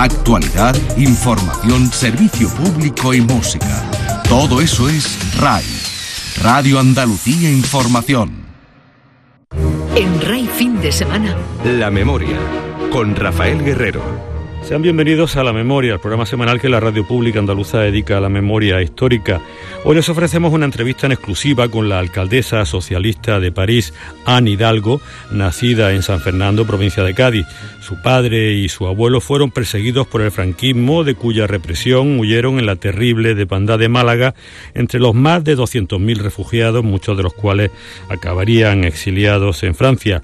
Actualidad, información, servicio público y música. Todo eso es RAI. Radio Andalucía Información. En RAI fin de semana. La memoria. Con Rafael Guerrero. Sean bienvenidos a La Memoria, el programa semanal que la radio pública andaluza dedica a la memoria histórica. Hoy les ofrecemos una entrevista en exclusiva con la alcaldesa socialista de París, Anne Hidalgo, nacida en San Fernando, provincia de Cádiz. Su padre y su abuelo fueron perseguidos por el franquismo, de cuya represión huyeron en la terrible depandad de Málaga, entre los más de 200.000 refugiados, muchos de los cuales acabarían exiliados en Francia.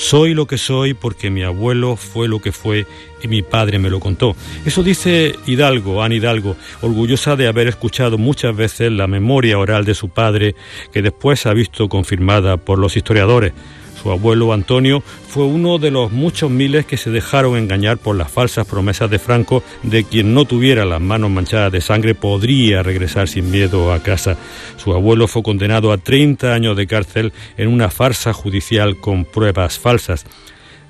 Soy lo que soy porque mi abuelo fue lo que fue y mi padre me lo contó. Eso dice Hidalgo, Ana Hidalgo, orgullosa de haber escuchado muchas veces la memoria oral de su padre, que después ha visto confirmada por los historiadores. Su abuelo Antonio fue uno de los muchos miles que se dejaron engañar por las falsas promesas de Franco de quien no tuviera las manos manchadas de sangre podría regresar sin miedo a casa. Su abuelo fue condenado a 30 años de cárcel en una farsa judicial con pruebas falsas.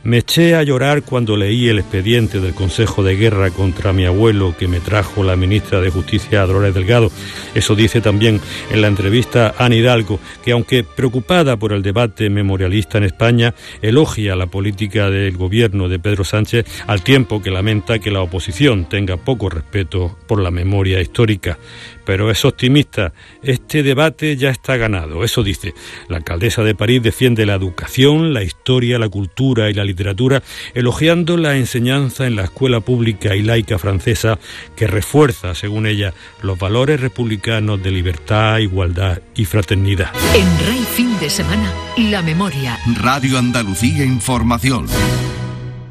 Me eché a llorar cuando leí el expediente del Consejo de Guerra contra mi abuelo que me trajo la ministra de Justicia Dolores Delgado. Eso dice también en la entrevista Ana Hidalgo, que aunque preocupada por el debate memorialista en España, elogia la política del gobierno de Pedro Sánchez al tiempo que lamenta que la oposición tenga poco respeto por la memoria histórica pero es optimista. Este debate ya está ganado, eso dice. La alcaldesa de París defiende la educación, la historia, la cultura y la literatura, elogiando la enseñanza en la escuela pública y laica francesa que refuerza, según ella, los valores republicanos de libertad, igualdad y fraternidad. En Rey Fin de Semana, la memoria. Radio Andalucía Información.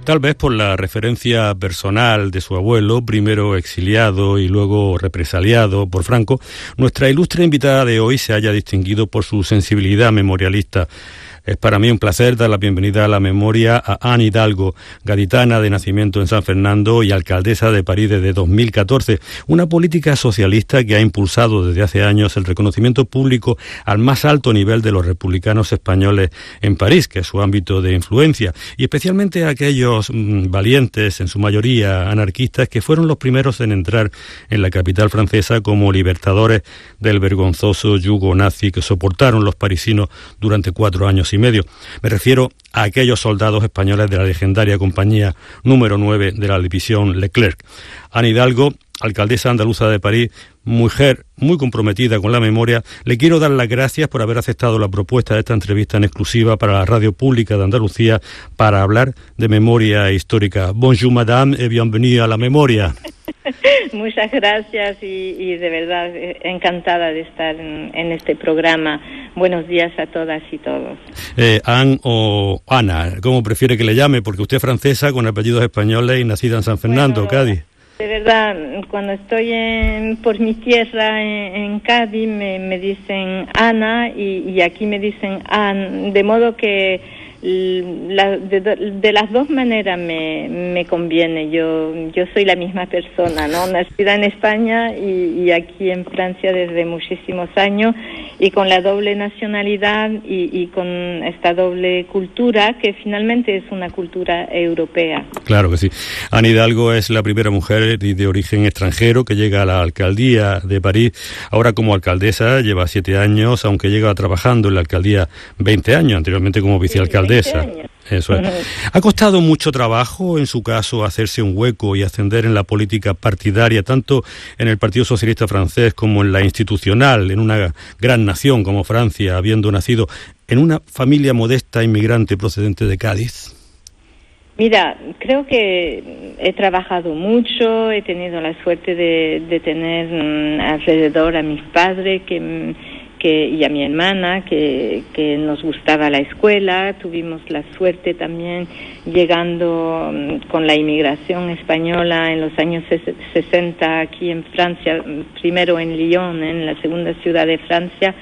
Tal vez por la referencia personal de su abuelo, primero exiliado y luego represaliado por Franco, nuestra ilustre invitada de hoy se haya distinguido por su sensibilidad memorialista es para mí un placer dar la bienvenida a la memoria a Anne Hidalgo, gaditana de nacimiento en San Fernando y alcaldesa de París desde 2014, una política socialista que ha impulsado desde hace años el reconocimiento público al más alto nivel de los republicanos españoles en París, que es su ámbito de influencia, y especialmente a aquellos mm, valientes, en su mayoría anarquistas, que fueron los primeros en entrar en la capital francesa como libertadores del vergonzoso yugo nazi que soportaron los parisinos durante cuatro años y medio. Me refiero a aquellos soldados españoles de la legendaria compañía número 9 de la división Leclerc. Ana Hidalgo, alcaldesa andaluza de París, mujer muy comprometida con la memoria, le quiero dar las gracias por haber aceptado la propuesta de esta entrevista en exclusiva para la radio pública de Andalucía para hablar de memoria histórica. Bonjour madame et bienvenue a la memoria. Muchas gracias y, de verdad eh, encantada de estar en, este programa. Buenos días a todas y todos. Eh, Anne o Ana, ¿cómo prefiere que le llame? Porque usted es francesa con apellidos españoles y nacida en San Fernando, Cádiz. De verdad, cuando estoy en, por mi tierra en, Cádiz me, dicen Ana y, aquí me dicen Anne, de modo que la, de, las dos maneras me, me conviene. Yo, yo soy la misma persona, ¿no? Nacida en España y, y, aquí en Francia desde muchísimos años y con la doble nacionalidad y, y, con esta doble cultura que finalmente es una cultura europea. Claro que sí. Ana Hidalgo es la primera mujer de origen extranjero que llega a la alcaldía de París. Ahora como alcaldesa lleva siete años, aunque llega trabajando en la alcaldía 20 años, anteriormente como eso ¿Ha costado mucho trabajo, en su caso, hacerse un hueco y ascender en la política partidaria, tanto en el Partido Socialista francés como en la institucional, en una gran nación como Francia, habiendo nacido en una familia modesta inmigrante procedente de Cádiz? Mira, creo que he trabajado mucho, he tenido la suerte de, de tener mm, alrededor a mis padres que mm, que, y a mi hermana que, que nos gustaba la escuela. Tuvimos la suerte también llegando mm, con la inmigración española en los años 60 aquí en Francia, mm, primero en Lyon, en la segunda ciudad de Francia,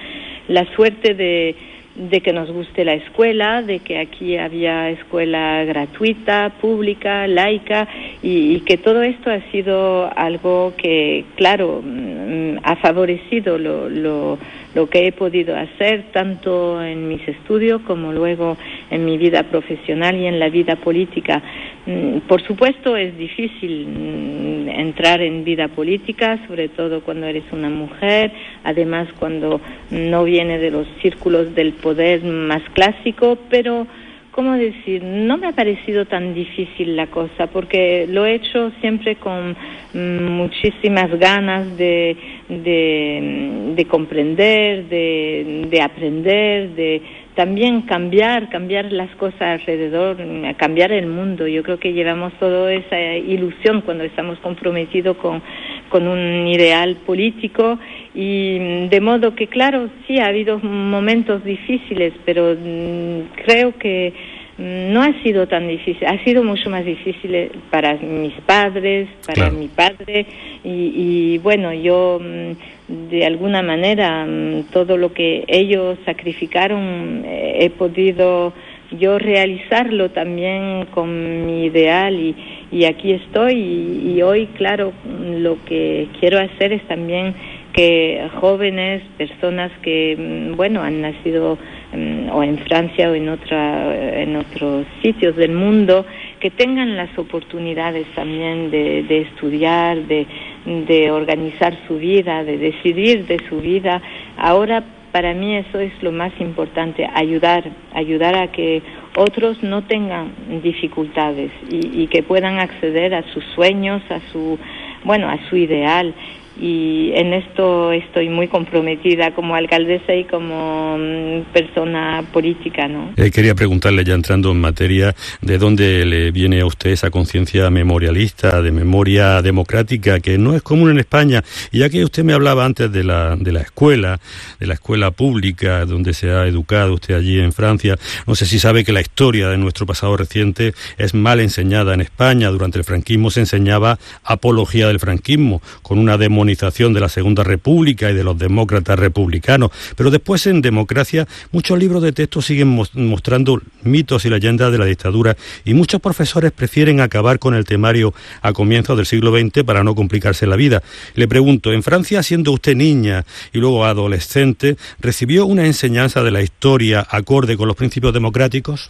la suerte de de que nos guste la escuela, de que aquí había escuela gratuita, pública, laica, y, que todo esto ha sido algo que, claro, mm, ha favorecido lo, lo, lo que he podido hacer tanto en mis estudios como luego en mi vida profesional y en la vida política. Mm, por supuesto es difícil mm, entrar en vida política, sobre todo cuando eres una mujer, además cuando no viene de los círculos del poder más clásico, pero ¿cómo decir? No me ha parecido tan difícil la cosa, porque lo he hecho siempre con mm, muchísimas ganas de, de, comprender, de, de aprender, de también cambiar, cambiar las cosas alrededor, cambiar el mundo. Yo creo que llevamos toda esa ilusión cuando estamos comprometidos con, con un ideal político y de modo que, claro, sí ha habido momentos difíciles, pero mm, creo que mm, no ha sido tan difícil, ha sido mucho más difícil para mis padres, para mi padre. Y, y bueno, yo mm, de alguna manera mm, todo lo que ellos sacrificaron eh, he podido yo realizarlo también con mi ideal y, y aquí estoy. Y, hoy claro lo que quiero hacer es también que jóvenes personas que mm, bueno han nacido mm, o en Francia o en otra en otros sitios del mundo que tengan las oportunidades también de, de estudiar de de organizar su vida, de decidir de su vida. Ahora para mí eso es lo más importante, ayudar, ayudar a que otros no tengan dificultades y, y que puedan acceder a sus sueños, a su, bueno, a su ideal y en esto estoy muy comprometida como alcaldesa y como mm, persona política, ¿no? Eh, quería preguntarle ya entrando en materia de dónde le viene a usted esa conciencia memorialista, de memoria democrática que no es común en España y ya que usted me hablaba antes de la de la escuela, de la escuela pública donde se ha educado usted allí en Francia, no sé si sabe que la historia de nuestro pasado reciente es mal enseñada en España. Durante el franquismo se enseñaba apología del franquismo con una demonización de la Segunda República y de los demócratas republicanos. Pero después en democracia muchos libros de texto siguen mostrando mitos y leyendas de la dictadura y muchos profesores prefieren acabar con el temario a comienzos del siglo XX para no complicarse la vida. Le pregunto, en Francia, siendo usted niña y luego adolescente, ¿recibió una enseñanza de la historia acorde con los principios democráticos?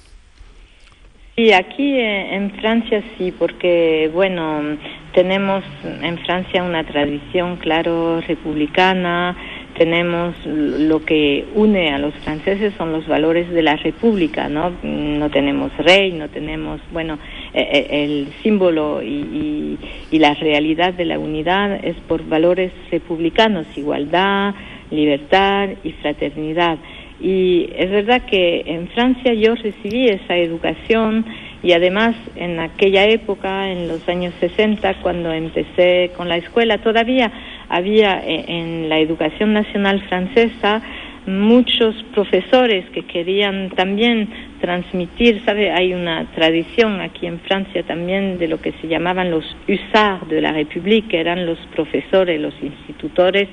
Sí, aquí eh, en Francia sí, porque bueno, tenemos en Francia una tradición, claro, republicana, tenemos lo que une a los franceses son los valores de la república, ¿no? No tenemos rey, no tenemos, bueno, e, e, el símbolo y, y la realidad de la unidad es por valores republicanos, igualdad, libertad y fraternidad. Y es verdad que en Francia yo recibí esa educación y además en aquella época, en los años 60, cuando empecé con la escuela, todavía había eh, en la educación nacional francesa muchos profesores que querían también transmitir, ¿sabe? Hay una tradición aquí en Francia también de lo que se llamaban los hussards de la que eran los profesores, los institutores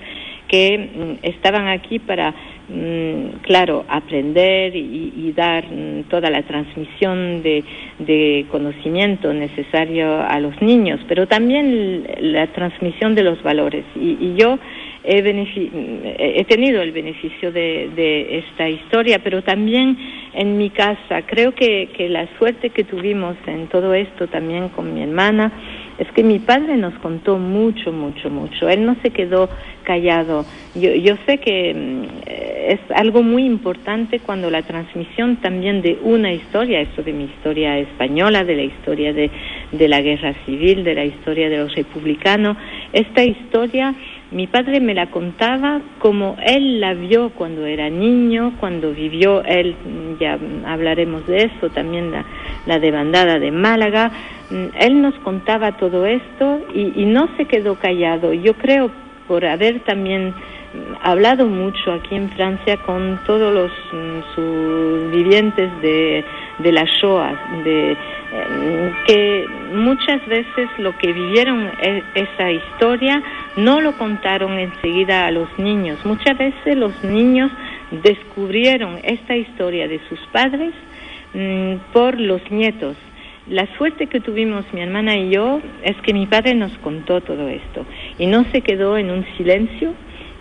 que mm, estaban aquí para, claro, aprender y, dar mm, toda la transmisión de, conocimiento necesario a los niños, pero también la transmisión de los valores. Y, yo he, tenido el beneficio de, esta historia, pero también en mi casa. Creo que, que la suerte que tuvimos en todo esto también con mi hermana, es que mi padre nos contó mucho, mucho, mucho. Él no se quedó callado. Yo, yo sé que mm, es algo muy importante cuando la transmisión también de una historia, esto de mi historia española, de la historia de, de la guerra civil, de la historia de los republicanos, esta historia mi padre me la contaba como él la vio cuando era niño, cuando vivió él, ya hablaremos de eso, también la, la bandada de Málaga. Mm, él nos contaba todo esto y, y no se quedó callado. Yo creo por haber también mm, hablado mucho aquí en Francia con todos los mm, vivientes de, de la Shoah, de, que muchas veces lo que vivieron e, esa historia no lo contaron enseguida a los niños. Muchas veces los niños descubrieron esta historia de sus padres mm, por los nietos. La suerte que tuvimos mi hermana y yo es que mi padre nos contó todo esto y no se quedó en un silencio,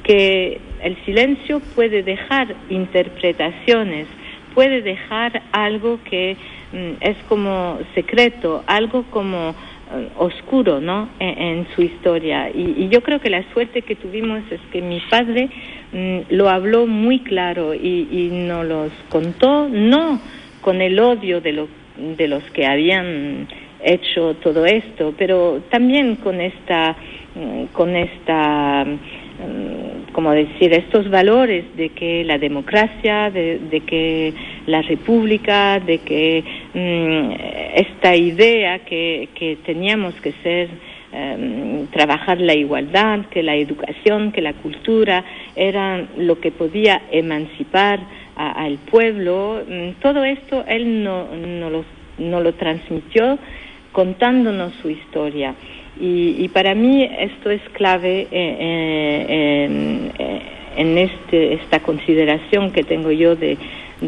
que el silencio puede dejar interpretaciones, puede dejar algo que mm, es como secreto, algo como eh, oscuro, ¿no? En, su historia. Y, yo creo que la suerte que tuvimos es que mi padre mm, lo habló muy claro y, y nos los contó, no con el odio de, lo, de los que habían hecho todo esto, pero también con esta, mm, con esta como decir, estos valores de que la democracia, de, que la república, de que mm, esta idea que, que, teníamos que ser, em, trabajar la igualdad, que la educación, que la cultura eran lo que podía emancipar al pueblo, mm, todo esto él no, no, lo, no lo transmitió contándonos su historia. Y, para mí esto es clave eh, eh, eh, en, este, esta consideración que tengo yo de,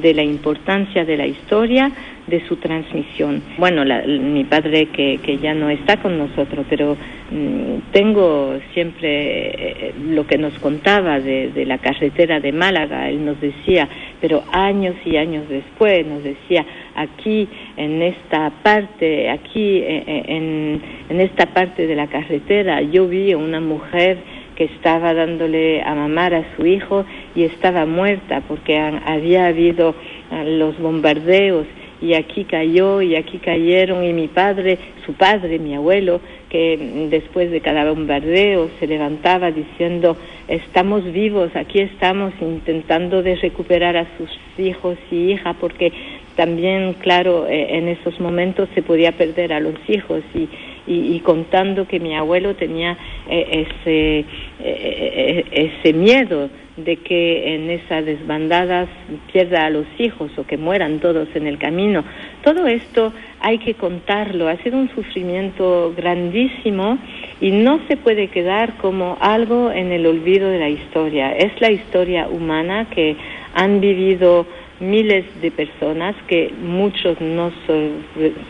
de la importancia de la historia, de su transmisión. Bueno, mi padre que, que, ya no está con nosotros, pero mm, tengo siempre lo que nos contaba de, de, la carretera de Málaga, él nos decía, pero años y años después nos decía, aquí en esta parte, aquí eh, eh, en, en esta parte de la carretera, yo vi a una mujer que estaba dándole a mamar a su hijo y estaba muerta porque había habido ah, los bombardeos y aquí cayó y aquí cayeron y mi padre, su padre, mi abuelo, que después de cada bombardeo se levantaba diciendo estamos vivos, aquí estamos intentando recuperar a sus hijos y hijas porque también, claro, eh, en esos momentos se podía perder a los hijos y, y, contando que mi abuelo tenía eh, ese, eh, ese miedo de que en esas desbandadas pierda a los hijos o que mueran todos en el camino. Todo esto hay que contarlo, ha sido un sufrimiento grandísimo y no se puede quedar como algo en el olvido de la historia. Es la historia humana que han vivido miles de personas que muchos no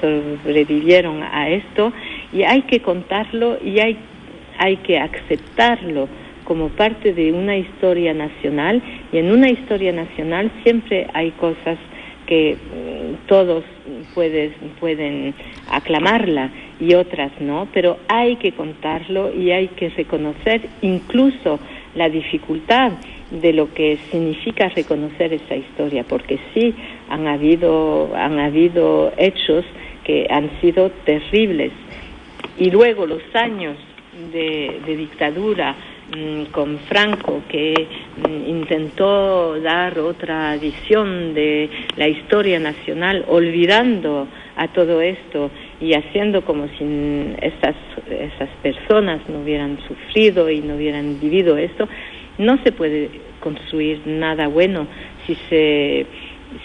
sobrevivieron a esto y hay que contarlo y hay, hay que aceptarlo como parte de una historia nacional y en una historia nacional siempre hay cosas que mm, todos pueden, pueden aclamarla y otras no, pero hay que contarlo y hay que reconocer incluso la dificultad de lo que significa reconocer esa historia, porque sí han habido, han habido hechos que han sido terribles. Y luego los años de, dictadura mm, con Franco, que mm, intentó dar otra visión de la historia nacional, olvidando a todo esto y haciendo como si esas, esas personas no hubieran sufrido y no hubieran vivido esto, no se puede construir nada bueno si se,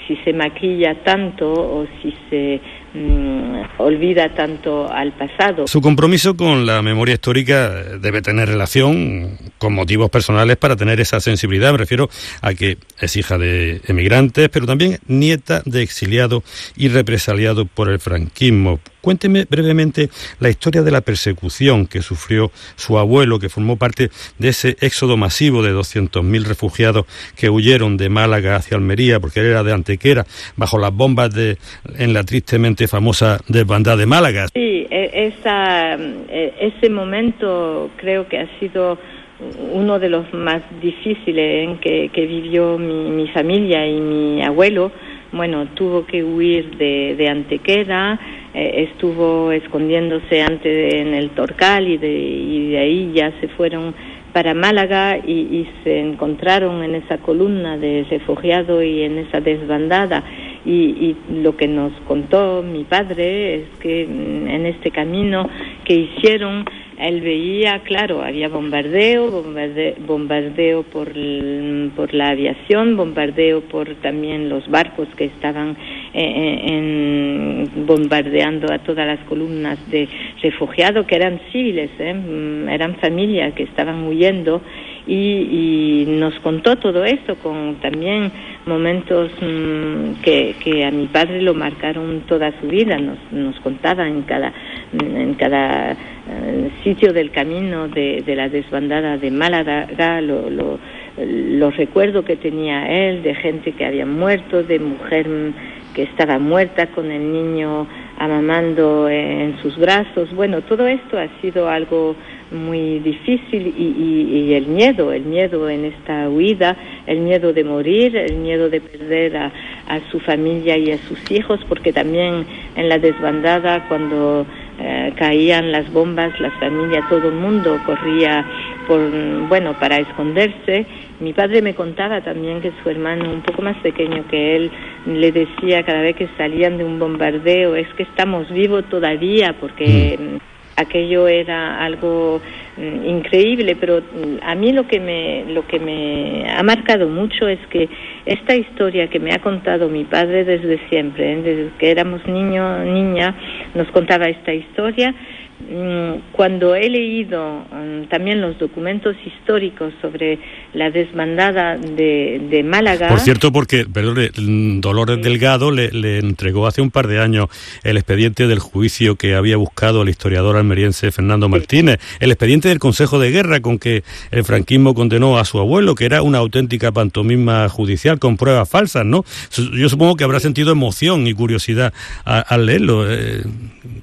si se maquilla tanto o si se Mm, olvida tanto al pasado. Su compromiso con la memoria histórica debe tener relación con motivos personales para tener esa sensibilidad. Me refiero a que es hija de emigrantes, pero también nieta de exiliado y represaliado por el franquismo. Cuénteme brevemente la historia de la persecución que sufrió su abuelo, que formó parte de ese éxodo masivo de 200.000 refugiados que huyeron de Málaga hacia Almería, porque él era de Antequera, bajo las bombas de, en la tristemente famosa desbandada de Málaga. Sí, e, esa, e, ese momento creo que ha sido uno de los más difíciles en que, vivió mi, familia y mi abuelo. Bueno, tuvo que huir de, de Antequera eh, estuvo escondiéndose antes en el Torcal y de, y de ahí ya se fueron para Málaga y, se encontraron en esa columna de refugiados y en esa desbandada. Y, y, lo que nos contó mi padre es que mm, en este camino que hicieron él veía, claro, había bombardeo, bombardeo, por, por, la aviación, bombardeo por también los barcos que estaban eh, eh, en, bombardeando a todas las columnas de refugiados que eran civiles, ¿eh? mm, eran familias que estaban huyendo y, nos contó todo esto con también momentos mm, que, a mi padre lo marcaron toda su vida, nos, nos contaba en cada, en cada eh, sitio del camino de, la desbandada de Málaga, lo, lo, los recuerdos que tenía él de gente que había muerto, de mujer que estaba muerta con el niño amamando en sus brazos. Bueno, todo esto ha sido algo muy difícil y, el miedo, el miedo en esta huida, el miedo de morir, el miedo de perder a, su familia y a sus hijos, porque también en la desbandada cuando eh, caían las bombas, las familias, todo el mundo corría por, bueno, para esconderse. Mi padre me contaba también que su hermano, un poco más pequeño que él, le decía cada vez que salían de un bombardeo, es que estamos vivos todavía, porque... Mm aquello era algo mm, increíble, pero mm, a mí lo que me lo que me ha marcado mucho es que esta historia que me ha contado mi padre desde siempre, ¿eh? desde que éramos niño niña, nos contaba esta historia cuando he leído mm, también los documentos históricos sobre la desbandada de, Málaga. Por cierto, porque perdón, Dolores Delgado le, entregó hace un par de años el expediente del juicio que había buscado el historiador almeriense Fernando Martínez, el expediente del Consejo de Guerra con que el franquismo condenó a su abuelo, que era una auténtica pantomima judicial con pruebas falsas, ¿no? Yo supongo que habrá sentido emoción y curiosidad al leerlo. Eh,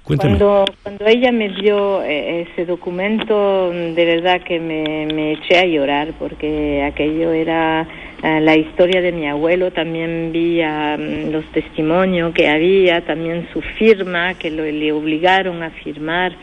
cuando, cuando ella me dio eh, ese documento, de verdad que me, eché a llorar porque aquello era eh, la historia de mi abuelo. También vi mm, los testimonios que había, también su firma, que le obligaron a firmar.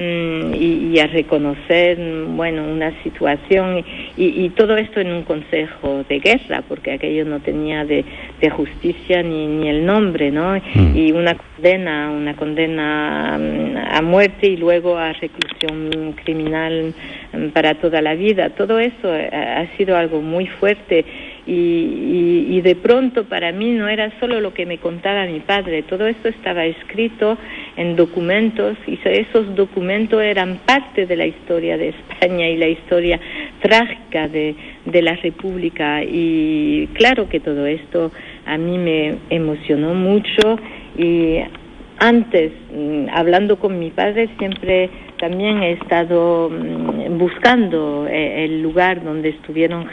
Mm, y, a reconocer, mm, bueno, una situación y, todo esto en un consejo de guerra, porque aquello no tenía de, justicia ni, ni, el nombre, ¿no? Mm. Y una condena, una condena a muerte y luego a reclusión criminal para toda la vida. Todo eso eh, ha sido algo muy fuerte y, de pronto para mí no era solo lo que me contaba mi padre, todo esto estaba escrito en documentos y esos documentos eran parte de la historia de España y la historia trágica de, de la República. Y claro que todo esto a mí me emocionó mucho y antes, mm, hablando con mi padre, siempre también he estado mm, buscando eh, el lugar donde estuvieron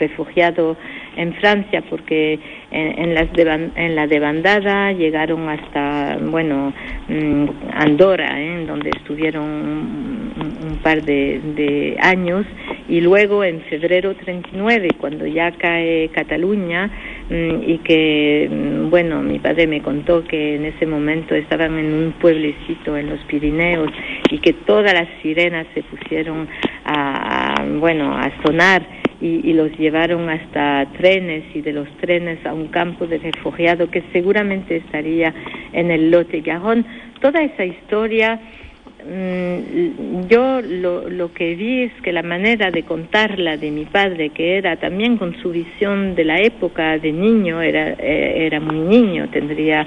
refugiados en Francia, porque en, las en la debandada llegaron hasta, bueno, mm, Andorra, ¿eh? donde estuvieron un, par de, de, años, y luego en febrero 39, cuando ya cae Cataluña, y que, mm, bueno, mi padre me contó que en ese momento estaban en un pueblecito en los Pirineos y que todas las sirenas se pusieron a, bueno, a sonar y, los llevaron hasta trenes y de los trenes a un campo de refugiados que seguramente estaría en el Lote Gajón. Toda esa historia Mm, yo lo, lo, que vi es que la manera de contarla de mi padre, que era también con su visión de la época de niño, era, eh, era muy niño, tendría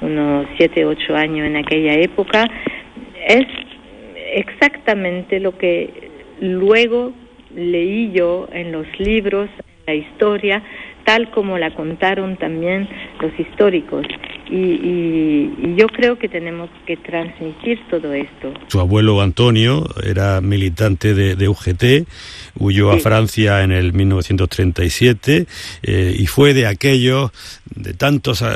unos siete, ocho años en aquella época, es exactamente lo que luego leí yo en los libros, en la historia, tal como la contaron también los históricos. Y, yo creo que tenemos que transmitir todo esto. Su abuelo Antonio era militante de, UGT, huyó a Francia en el 1937 eh, y fue de aquellos, de tantos eh,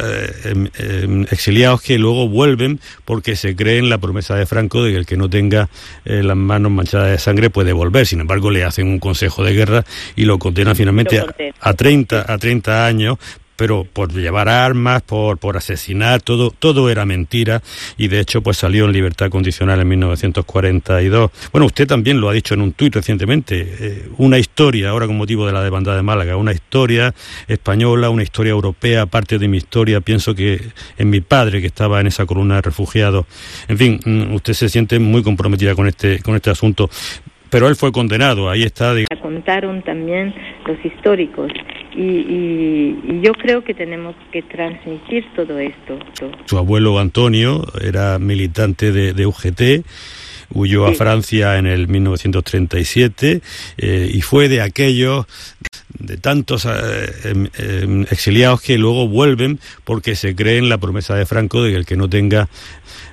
em, em, exiliados que luego vuelven porque se cree en la promesa de Franco de que el que no tenga eh, las manos manchadas de sangre puede volver. Sin embargo, le hacen un consejo de guerra y lo condenan finalmente a, a 30 a 30 años pero por llevar armas, por, por asesinar, todo, todo era mentira y de hecho pues salió en libertad condicional en 1942. Bueno, usted también lo ha dicho en un tuit recientemente, eh, una historia, ahora con motivo de la demanda de Málaga, una historia española, una historia europea, parte de mi historia, pienso que en mi padre que estaba en esa columna de refugiados. En fin, mm, usted se siente muy comprometida con este, con este asunto pero él fue condenado, ahí está. Contaron también los históricos y, yo creo que tenemos que transmitir todo esto. Su abuelo Antonio era militante de, de UGT huyó a Francia en el 1937 eh, y fue de aquellos de tantos eh, em, em, exiliados que luego vuelven porque se creen la promesa de Franco de que el que no tenga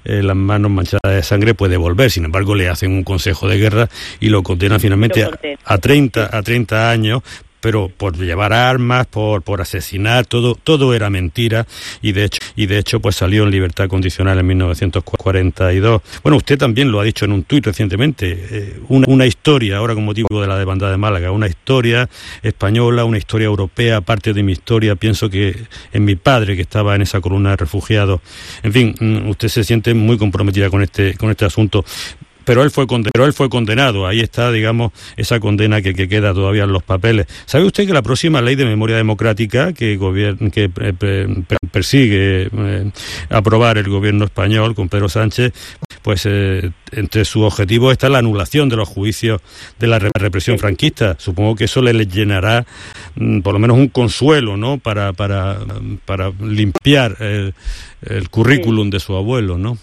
eh, las manos manchadas de sangre puede volver. Sin embargo, le hacen un consejo de guerra y lo condenan finalmente a, a 30 a 30 años pero por llevar armas, por, por asesinar, todo, todo era mentira y de hecho, y de hecho pues salió en libertad condicional en 1942. Bueno, usted también lo ha dicho en un tuit recientemente, eh, una, una, historia, ahora con motivo de la demanda de Málaga, una historia española, una historia europea, parte de mi historia, pienso que en mi padre que estaba en esa columna de refugiados. En fin, mm, usted se siente muy comprometida con este, con este asunto pero él fue condenado, él fue condenado. Ahí está, digamos, esa condena que, queda todavía en los papeles. ¿Sabe usted que la próxima ley de memoria democrática que, que persigue eh, aprobar el gobierno español con Pedro Sánchez, pues eh, entre sus objetivos está la anulación de los juicios de la represión franquista. Supongo que eso le llenará mm, por lo menos un consuelo, ¿no? Para, para, para limpiar el, currículum de su abuelo, ¿no?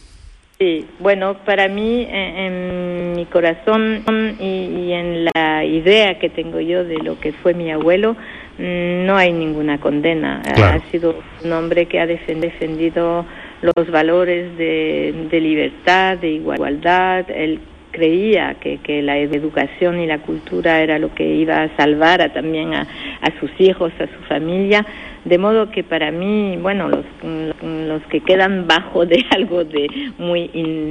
Sí, bueno, para mí, en, mi corazón y, en la idea que tengo yo de lo que fue mi abuelo, mm, no hay ninguna condena. Ha sido un hombre que ha defendido los valores de, de libertad, de igualdad. Él creía que, que, la educación y la cultura era lo que iba a salvar también a, a sus hijos, a su familia de modo que para mí, bueno, los, los que quedan bajo de algo de muy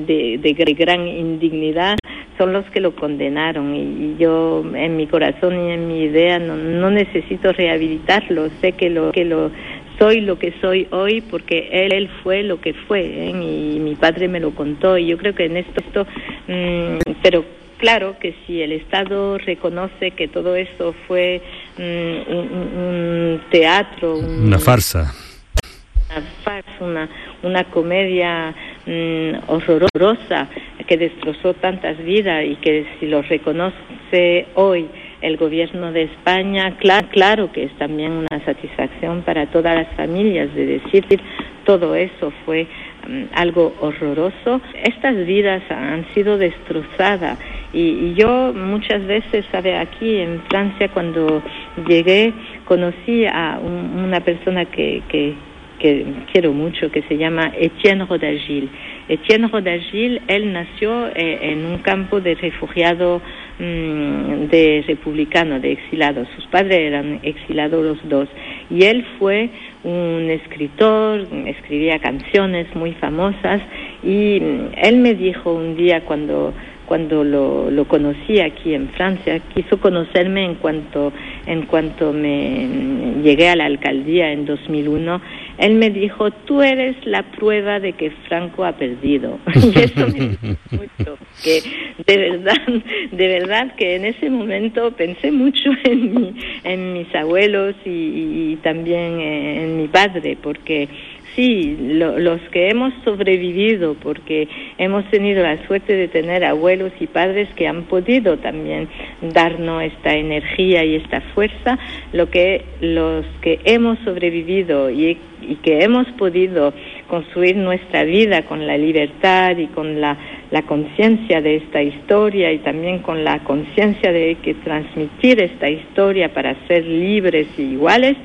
de, de, gran indignidad son los que lo condenaron. Y, yo en mi corazón y en mi idea no, no necesito rehabilitarlo, sé que lo que lo soy lo que soy hoy porque él, él fue lo que fue ¿eh? y mi padre me lo contó. Y yo creo que en esto, esto mm, pero claro que si el Estado reconoce que todo eso fue un, teatro, una farsa, una farsa, una, comedia mm, horrorosa que destrozó tantas vidas y que si lo reconoce hoy el gobierno de España, claro, claro que es también una satisfacción para todas las familias de decir todo eso fue mm, algo horroroso. Estas vidas han sido destrozadas y, yo muchas veces, sabe, aquí en Francia cuando llegué conocí a una persona que, que, quiero mucho, que se llama Etienne Rodagil. Etienne Rodagil, él nació eh, en un campo de refugiados mm, de republicanos, de exilados. Sus padres eran exilados los dos. Y él fue un escritor, escribía canciones muy famosas y mm, él me dijo un día cuando cuando lo, lo conocí aquí en Francia, quiso conocerme en cuanto, en cuanto me llegué a la alcaldía en 2001, él me dijo, tú eres la prueba de que Franco ha perdido. y eso me mucho, de verdad, de verdad que en ese momento pensé mucho en, mi, en mis abuelos y también en mi padre, porque sí, los que hemos sobrevivido, porque hemos tenido la suerte de tener abuelos y padres que han podido también darnos esta energía y esta fuerza, lo que los que hemos sobrevivido y, que hemos podido construir nuestra vida con la libertad y con la, la conciencia de esta historia y también con la conciencia de que transmitir esta historia para ser libres y iguales,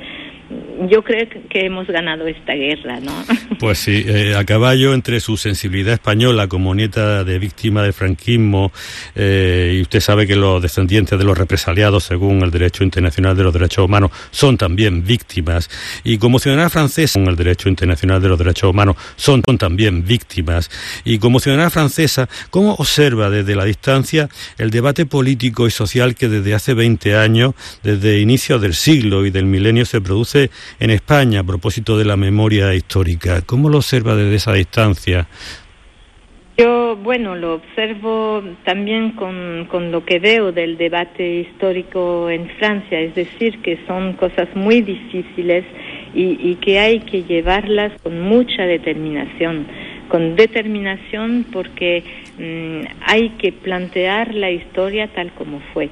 yo creo que hemos ganado esta guerra, ¿no? Pues sí, eh, a caballo entre su sensibilidad española como nieta de víctima del franquismo, eh, y usted sabe que los descendientes de los represaliados, según el derecho internacional de los derechos humanos, son también víctimas, y como ciudadana francesa, según el derecho internacional de los derechos humanos, son, también víctimas, y como ciudadana francesa, ¿cómo observa desde la distancia el debate político y social que desde hace 20 años, desde inicios del siglo y del milenio, se produce en España a propósito de la memoria histórica. ¿Cómo lo observa desde esa distancia? Yo, bueno, lo observo también con, con, lo que veo del debate histórico en Francia, es decir, que son cosas muy difíciles y, que hay que llevarlas con mucha determinación, con determinación porque mm, hay que plantear la historia tal como fue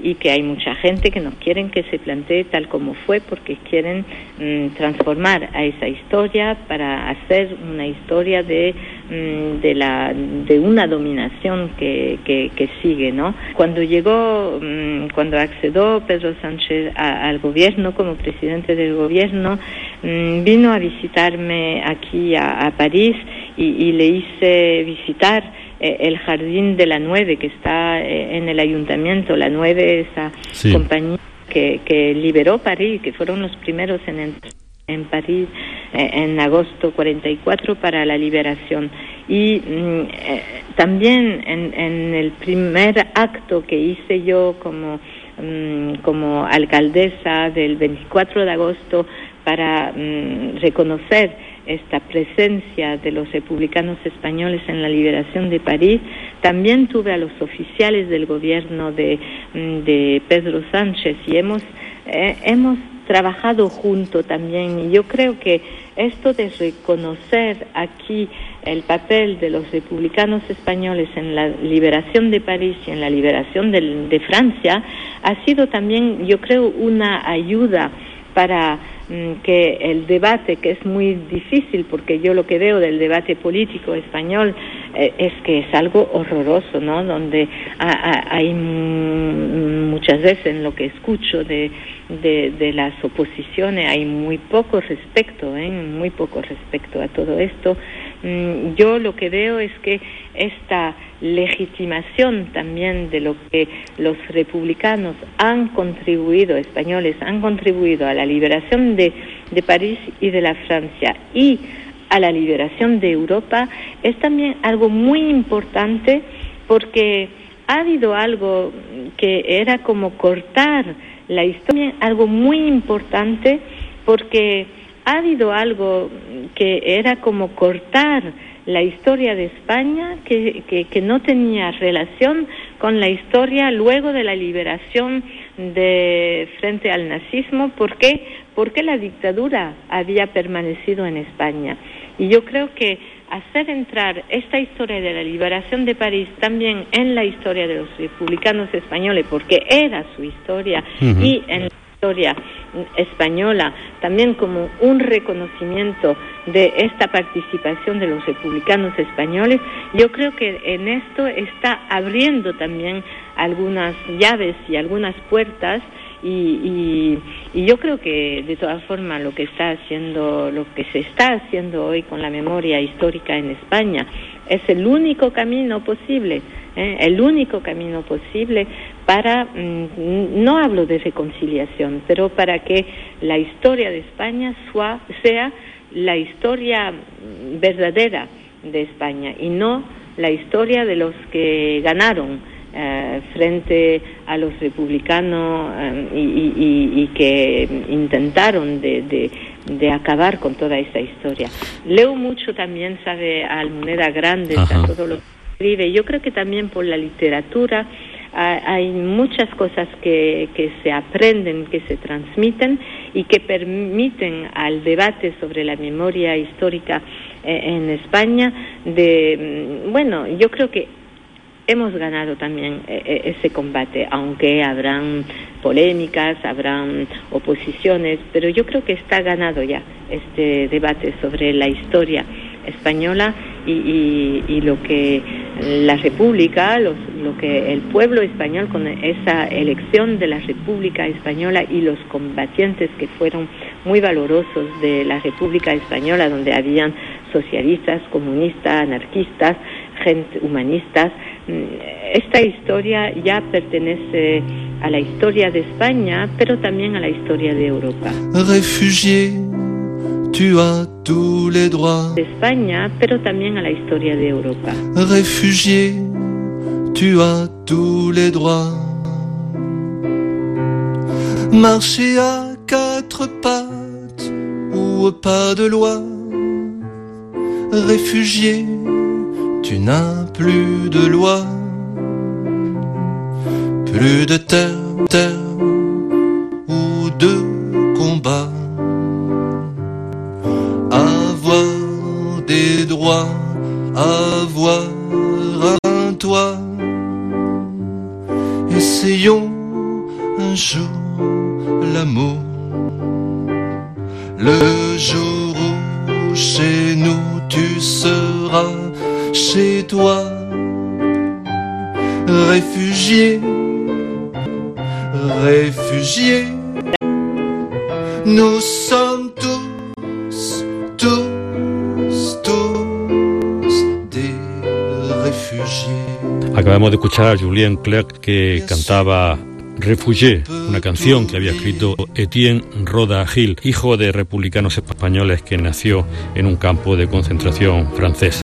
y que hay mucha gente que no quieren que se plantee tal como fue porque quieren mm, transformar a esa historia para hacer una historia de mm, de la de una dominación que, que, sigue no cuando llegó mm, cuando accedió Pedro Sánchez al gobierno como presidente del gobierno mm, vino a visitarme aquí a, París y, le hice visitar el jardín de la Nueve que está eh, en el ayuntamiento la Nueve esa compañía que, que liberó París que fueron los primeros en entrar en París eh, en agosto 44 para la liberación. Y mm, eh, también en, el primer acto que hice yo como, mm, como alcaldesa del 24 de agosto para mm, reconocer esta presencia de los republicanos españoles en la liberación de París, también tuve a los oficiales del gobierno de, de Pedro Sánchez y hemos, eh, hemos trabajado junto también. Y yo creo que esto de reconocer aquí el papel de los republicanos españoles en la liberación de París y en la liberación de, Francia ha sido también, yo creo, una ayuda para mm, que el debate, que es muy difícil, porque yo lo que veo del debate político español eh, es que es algo horroroso, ¿no? Donde hay muchas veces en lo que escucho de de, las oposiciones hay muy poco respecto, ¿eh? muy poco respecto a todo esto. Mm, yo lo que veo es que esta legitimación también de lo que los republicanos han contribuido, españoles han contribuido a la liberación de, de París y de la Francia y a la liberación de Europa, es también algo muy importante porque ha habido algo que era como cortar la historia, algo muy importante porque ha habido algo que era como cortar la historia de España que, que, no tenía relación con la historia luego de la liberación de frente al nazismo. ¿Por qué? Porque la dictadura había permanecido en España. Y yo creo que hacer entrar esta historia de la liberación de París también en la historia de los republicanos españoles, porque era su historia, y en historia española, también como un reconocimiento de esta participación de los republicanos españoles, yo creo que en esto está abriendo también algunas llaves y algunas puertas y, y, yo creo que de todas formas lo que está haciendo, lo que se está haciendo hoy con la memoria histórica en España es el único camino posible, ¿eh? el único camino posible para, mm, no hablo de reconciliación, pero para que la historia de España sea la historia verdadera de España y no la historia de los que ganaron eh, frente a los republicanos eh, y, que intentaron de, de, acabar con toda esta historia. Leo mucho también, sabe, a Almoneda Grande, a todo lo que escribe. Yo creo que también por la literatura hay muchas cosas que, que se aprenden, que se transmiten y que permiten al debate sobre la memoria histórica eh, en España de, mm, bueno, yo creo que hemos ganado también eh, eh, ese combate, aunque habrán polémicas, habrán oposiciones, pero yo creo que está ganado ya este debate sobre la historia española y, lo que la República, lo que el pueblo español con esa elección de la República Española y los combatientes que fueron muy valorosos de la República Española, donde habían socialistas, comunistas, anarquistas, gente humanistas, esta historia ya pertenece a la historia de España, pero también a la historia de Europa. Réfugié, tu as tous les droits. España, pero también a la historia de Europa. Réfugié, tu as tous les droits. Marcher à quatre pattes ou pas de loi. Réfugié, tu n'as plus de loi, plus de terre, terre De escuchar a Julien Clerc que cantaba Refugié, una canción que había escrito Etienne Roda Gil, hijo de republicanos españoles que nació en un campo de concentración francés.